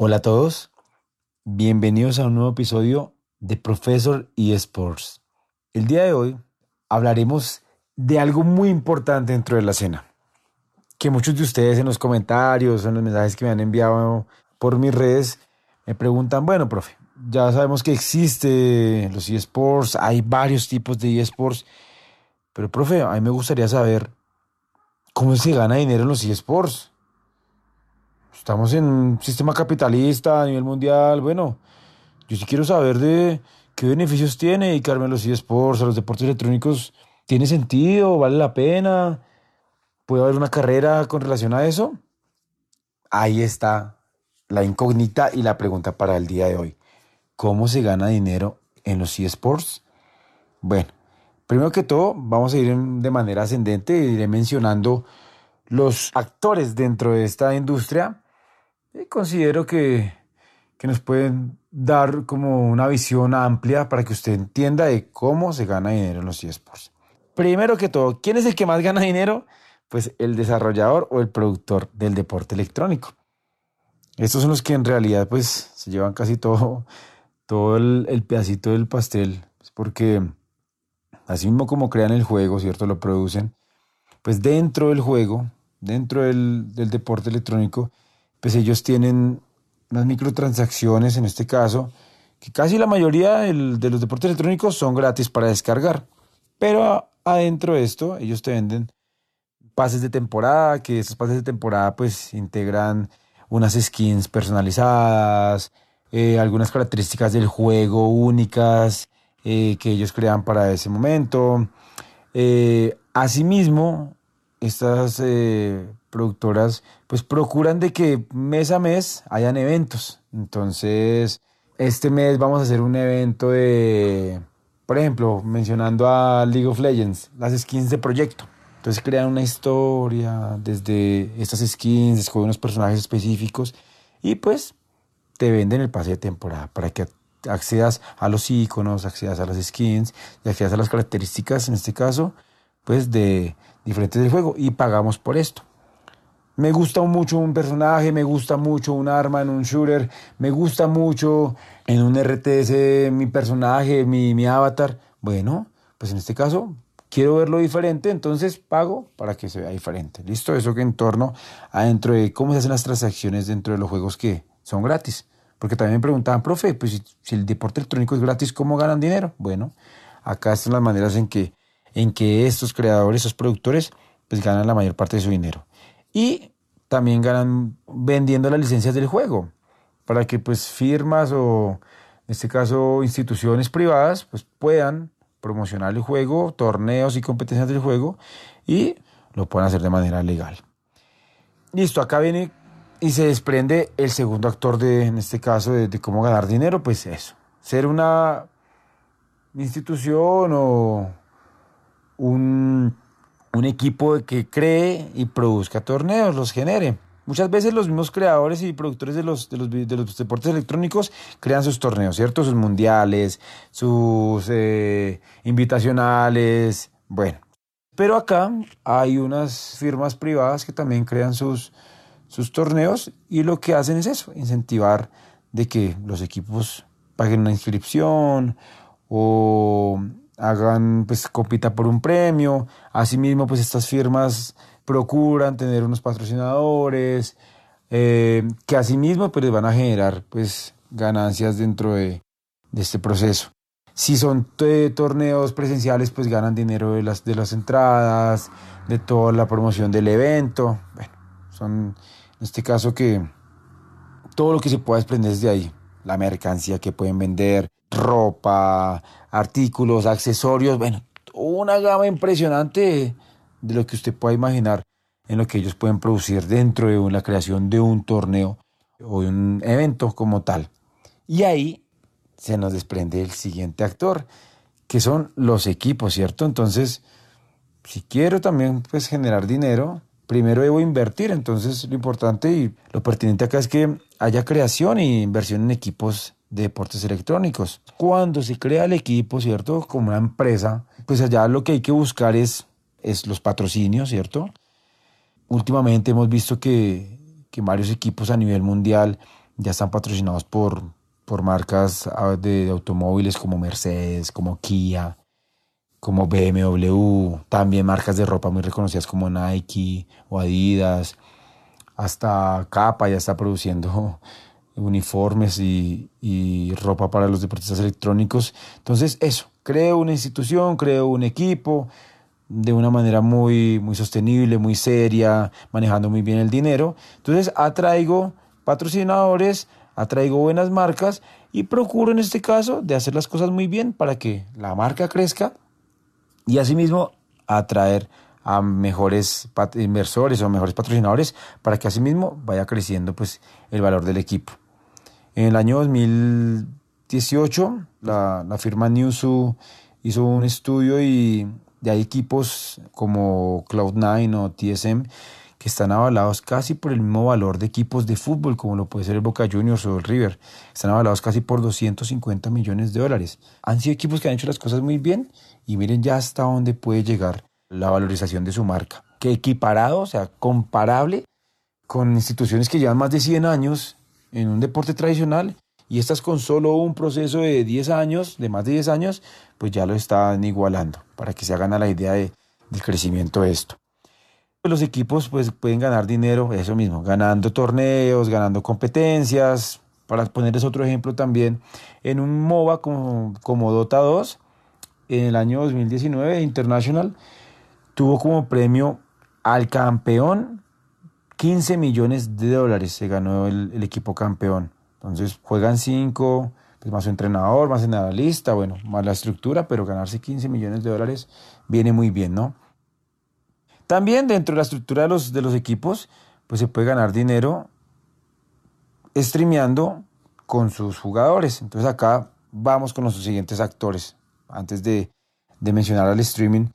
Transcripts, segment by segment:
Hola a todos, bienvenidos a un nuevo episodio de Professor eSports. El día de hoy hablaremos de algo muy importante dentro de la cena, que muchos de ustedes en los comentarios, en los mensajes que me han enviado por mis redes, me preguntan, bueno, profe, ya sabemos que existe los eSports, hay varios tipos de eSports, pero profe, a mí me gustaría saber cómo se gana dinero en los eSports. Estamos en un sistema capitalista a nivel mundial, bueno, yo sí quiero saber de qué beneficios tiene dedicarme a los eSports, los deportes electrónicos. ¿Tiene sentido? ¿Vale la pena? ¿Puede haber una carrera con relación a eso? Ahí está la incógnita y la pregunta para el día de hoy. ¿Cómo se gana dinero en los eSports? Bueno, primero que todo, vamos a ir de manera ascendente y iré mencionando los actores dentro de esta industria. Y considero que, que nos pueden dar como una visión amplia para que usted entienda de cómo se gana dinero en los eSports. Primero que todo, ¿quién es el que más gana dinero? Pues el desarrollador o el productor del deporte electrónico. Estos son los que en realidad pues se llevan casi todo, todo el, pedacito del pastel, pues, porque así mismo como crean el juego, ¿cierto? Lo producen, pues dentro del juego, dentro del, del deporte electrónico, pues ellos tienen unas microtransacciones en este caso, que casi la mayoría de los deportes electrónicos son gratis para descargar. Pero adentro de esto, ellos te venden pases de temporada, que esos pases de temporada pues integran unas skins personalizadas, eh, algunas características del juego únicas eh, que ellos crean para ese momento. Eh, asimismo, estas productoras pues procuran de que mes a mes hayan eventos. Entonces, este mes vamos a hacer un evento de, por ejemplo, mencionando a League of Legends, las skins de proyecto. Entonces crean una historia desde estas skins, escogen unos personajes específicos y pues te venden el pase de temporada para que accedas a los iconos, accedas a las skins y accedas a las características, en este caso, pues de diferentes del juego y pagamos por esto. Me gusta mucho un personaje, me gusta mucho un arma en un shooter, me gusta mucho en un RTS mi personaje, mi, mi avatar. Bueno, pues en este caso quiero verlo diferente, entonces pago para que se vea diferente. ¿Listo? Eso que en torno a dentro de cómo se hacen las transacciones dentro de los juegos que son gratis. Porque también me preguntaban, profe, pues si, el deporte electrónico es gratis, ¿cómo ganan dinero? Bueno, acá están las maneras en que, en que estos creadores, estos productores, pues ganan la mayor parte de su dinero. Y también ganan vendiendo las licencias del juego, para que pues firmas o en este caso instituciones privadas pues puedan promocionar el juego, torneos y competencias del juego y lo pueden hacer de manera legal. Listo, acá viene y se desprende el segundo actor de, en este caso, de, cómo ganar dinero, pues eso, ser una institución o un, un equipo que cree y produzca torneos, los genere. Muchas veces los mismos creadores y productores de los, de los, de los deportes electrónicos crean sus torneos, ¿cierto? Sus mundiales, sus eh, invitacionales, bueno. Pero acá hay unas firmas privadas que también crean sus, sus torneos y lo que hacen es eso, incentivar de que los equipos paguen una inscripción o hagan, pues por un premio. Asimismo, pues estas firmas procuran tener unos patrocinadores eh, que asimismo pues van a generar pues ganancias dentro de, este proceso. Si son torneos presenciales, pues ganan dinero de las, de las entradas, de toda la promoción del evento. Bueno, son en este caso que todo lo que se pueda desprender de ahí. La mercancía que pueden vender, ropa, artículos, accesorios, bueno, una gama impresionante de lo que usted pueda imaginar en lo que ellos pueden producir dentro de la creación de un torneo o de un evento como tal. Y ahí se nos desprende el siguiente actor, que son los equipos, ¿cierto? Entonces, si quiero también pues generar dinero, primero debo invertir. Entonces, lo importante y lo pertinente acá es que haya creación e inversión en equipos de deportes electrónicos. Cuando se crea el equipo, ¿cierto? Como una empresa, pues allá lo que hay que buscar es es los patrocinios, ¿cierto? Últimamente hemos visto que, varios equipos a nivel mundial ya están patrocinados por, por marcas ah, de, automóviles como Mercedes, como Kia, como BMW, también marcas de ropa muy reconocidas como Nike o Adidas, hasta Capa ya está produciendo uniformes y, ropa para los deportistas electrónicos. Entonces, eso, creo una institución, creo un equipo de una manera muy, muy sostenible, muy seria, manejando muy bien el dinero. Entonces, atraigo patrocinadores, atraigo buenas marcas y procuro en este caso de hacer las cosas muy bien para que la marca crezca y asimismo atraer a mejores inversores o mejores patrocinadores para que asimismo vaya creciendo pues el valor del equipo. En el año 2018 la, la firma Newsu hizo un estudio y ya hay equipos como Cloud9 o TSM que están avalados casi por el mismo valor de equipos de fútbol, como lo puede ser el Boca Juniors o el River. Están avalados casi por 250 millones de dólares. Han sido equipos que han hecho las cosas muy bien y miren ya hasta dónde puede llegar la valorización de su marca. Que equiparado, o sea, comparable con instituciones que llevan más de 100 años en un deporte tradicional y estas con solo un proceso de 10 años, de más de 10 años, pues ya lo están igualando, para que se hagan a la idea de, del crecimiento de esto los equipos pues pueden ganar dinero, eso mismo, ganando torneos, ganando competencias. Para ponerles otro ejemplo también, en un MOBA como, como Dota 2, en el año 2019, International tuvo como premio al campeón 15 millones de dólares se ganó el, equipo campeón. Entonces juegan 5, pues más su entrenador, más analista, bueno, más la estructura, pero ganarse 15 millones de dólares viene muy bien, ¿no? También dentro de la estructura de los, de los equipos, pues se puede ganar dinero streameando con sus jugadores. Entonces acá vamos con los siguientes actores, antes de, mencionar al streaming.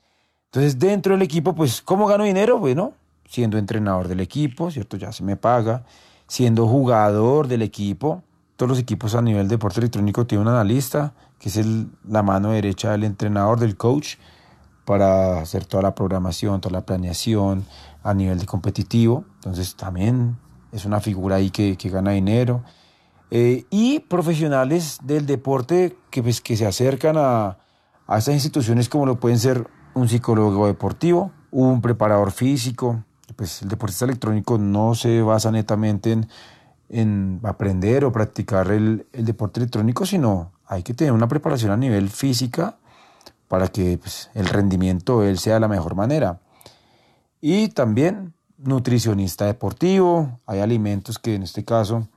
Entonces dentro del equipo, pues ¿cómo gano dinero? Bueno, siendo entrenador del equipo, ¿cierto? Ya se me paga. Siendo jugador del equipo. Todos los equipos a nivel de deporte electrónico tienen un analista, que es la mano derecha del entrenador, del coach para hacer toda la programación, toda la planeación a nivel de competitivo. Entonces también es una figura ahí que, que gana dinero. Eh, y profesionales del deporte que, pues, que se acercan a, a estas instituciones como lo pueden ser un psicólogo deportivo, un preparador físico. Pues el deportista electrónico no se basa netamente en, en aprender o practicar el, el deporte electrónico, sino hay que tener una preparación a nivel física, para que pues, el rendimiento de él sea de la mejor manera. Y también nutricionista deportivo, hay alimentos que en este caso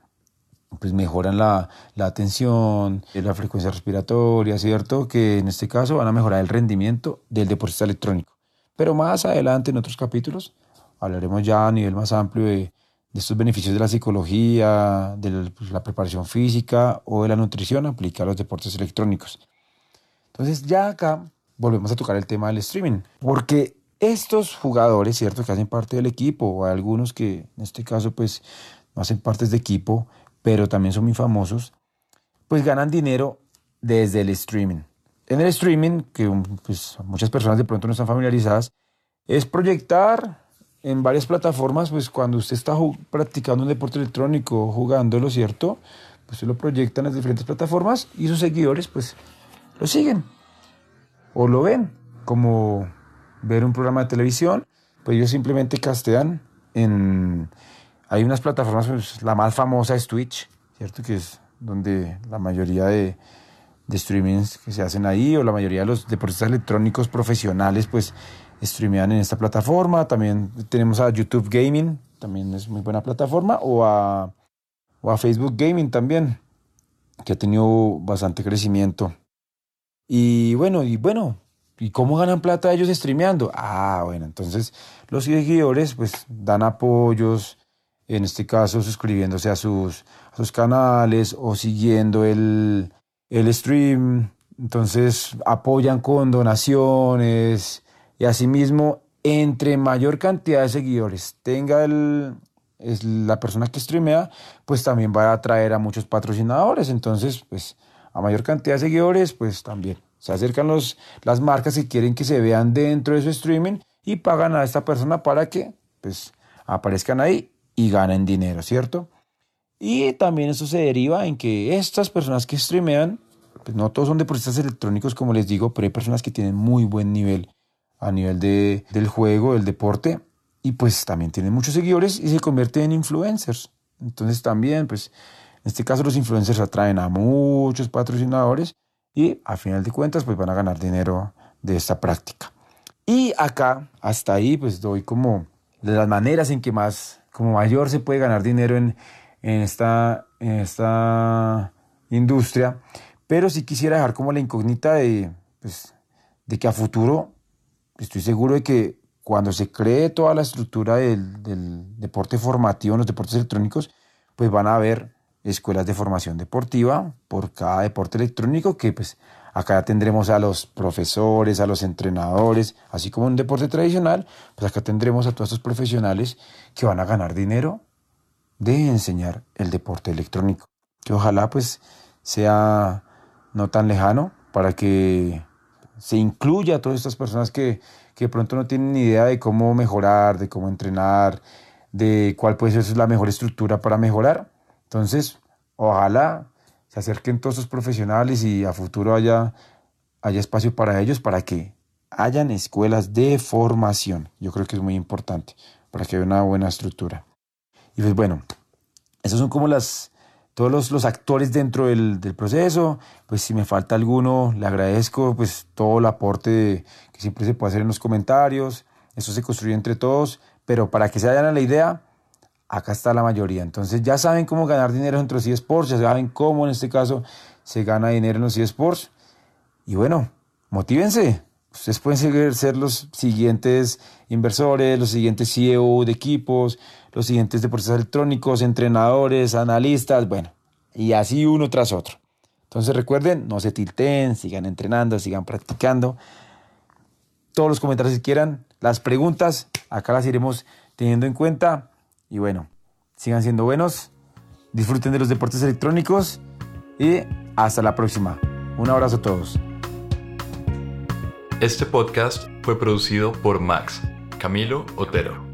pues mejoran la, la atención, la frecuencia respiratoria, ¿cierto? Que en este caso van a mejorar el rendimiento del deportista electrónico. Pero más adelante en otros capítulos hablaremos ya a nivel más amplio de, estos beneficios de la psicología, de pues, la, preparación física o de la nutrición aplicada a los deportes electrónicos. Entonces ya acá volvemos a tocar el tema del streaming, porque estos jugadores, ¿cierto? Que hacen parte del equipo, o algunos que en este caso pues no hacen partes de equipo, pero también son muy famosos, pues ganan dinero desde el streaming. En el streaming, que pues, muchas personas de pronto no están familiarizadas, es proyectar en varias plataformas, pues cuando usted está practicando un deporte electrónico, jugándolo, ¿cierto? Pues se lo proyectan en las diferentes plataformas y sus seguidores pues lo siguen o lo ven como ver un programa de televisión, pues ellos simplemente castean en... Hay unas plataformas, pues, la más famosa es Twitch, ¿cierto? Que es donde la mayoría de, de streamings que se hacen ahí o la mayoría de los deportistas electrónicos profesionales pues streamean en esta plataforma. También tenemos a YouTube Gaming, también es muy buena plataforma, o a, o a Facebook Gaming también, que ha tenido bastante crecimiento. Y bueno, y bueno, ¿y cómo ganan plata ellos streameando? Ah, bueno, entonces los seguidores pues dan apoyos, en este caso suscribiéndose a sus, sus canales o siguiendo el, el stream, entonces apoyan con donaciones y asimismo entre mayor cantidad de seguidores tenga el, es la persona que streamea, pues también va a atraer a muchos patrocinadores. Entonces, pues a mayor cantidad de seguidores, pues también se acercan los, las marcas que quieren que se vean dentro de su streaming y pagan a esta persona para que pues aparezcan ahí y ganen dinero, ¿cierto? Y también eso se deriva en que estas personas que streamean, pues no todos son deportistas electrónicos como les digo, pero hay personas que tienen muy buen nivel a nivel de, del juego, del deporte, y pues también tienen muchos seguidores y se convierten en influencers. Entonces también, pues este caso los influencers atraen a muchos patrocinadores y a final de cuentas pues van a ganar dinero de esta práctica. Y acá, hasta ahí, pues doy como de las maneras en que más, como mayor se puede ganar dinero en, en, esta, en esta industria. Pero sí quisiera dejar como la incógnita de, pues, de que a futuro estoy seguro de que cuando se cree toda la estructura del, del deporte formativo en los deportes electrónicos, pues van a haber escuelas de formación deportiva por cada deporte electrónico que pues acá tendremos a los profesores, a los entrenadores, así como un deporte tradicional, pues acá tendremos a todos estos profesionales que van a ganar dinero de enseñar el deporte electrónico. Que ojalá pues sea no tan lejano para que se incluya a todas estas personas que, que pronto no tienen ni idea de cómo mejorar, de cómo entrenar, de cuál puede ser la mejor estructura para mejorar entonces, ojalá se acerquen todos esos profesionales y a futuro haya, haya espacio para ellos para que hayan escuelas de formación. Yo creo que es muy importante para que haya una buena estructura. Y pues bueno, esos son como las, todos los, los actores dentro del, del, proceso. Pues si me falta alguno, le agradezco pues todo el aporte que siempre se puede hacer en los comentarios. Eso se construye entre todos, pero para que se hagan a la idea, acá está la mayoría. Entonces ya saben cómo ganar dinero en los eSports, ya saben cómo en este caso se gana dinero en los eSports. Y bueno, motívense. Ustedes pueden seguir, ser los siguientes inversores, los siguientes CEO de equipos, los siguientes deportistas electrónicos, entrenadores, analistas, bueno, y así uno tras otro. Entonces recuerden, no se tilten, sigan entrenando, sigan practicando. Todos los comentarios si quieran, las preguntas, acá las iremos teniendo en cuenta. Y bueno, sigan siendo buenos, disfruten de los deportes electrónicos y hasta la próxima. Un abrazo a todos. Este podcast fue producido por Max Camilo Otero.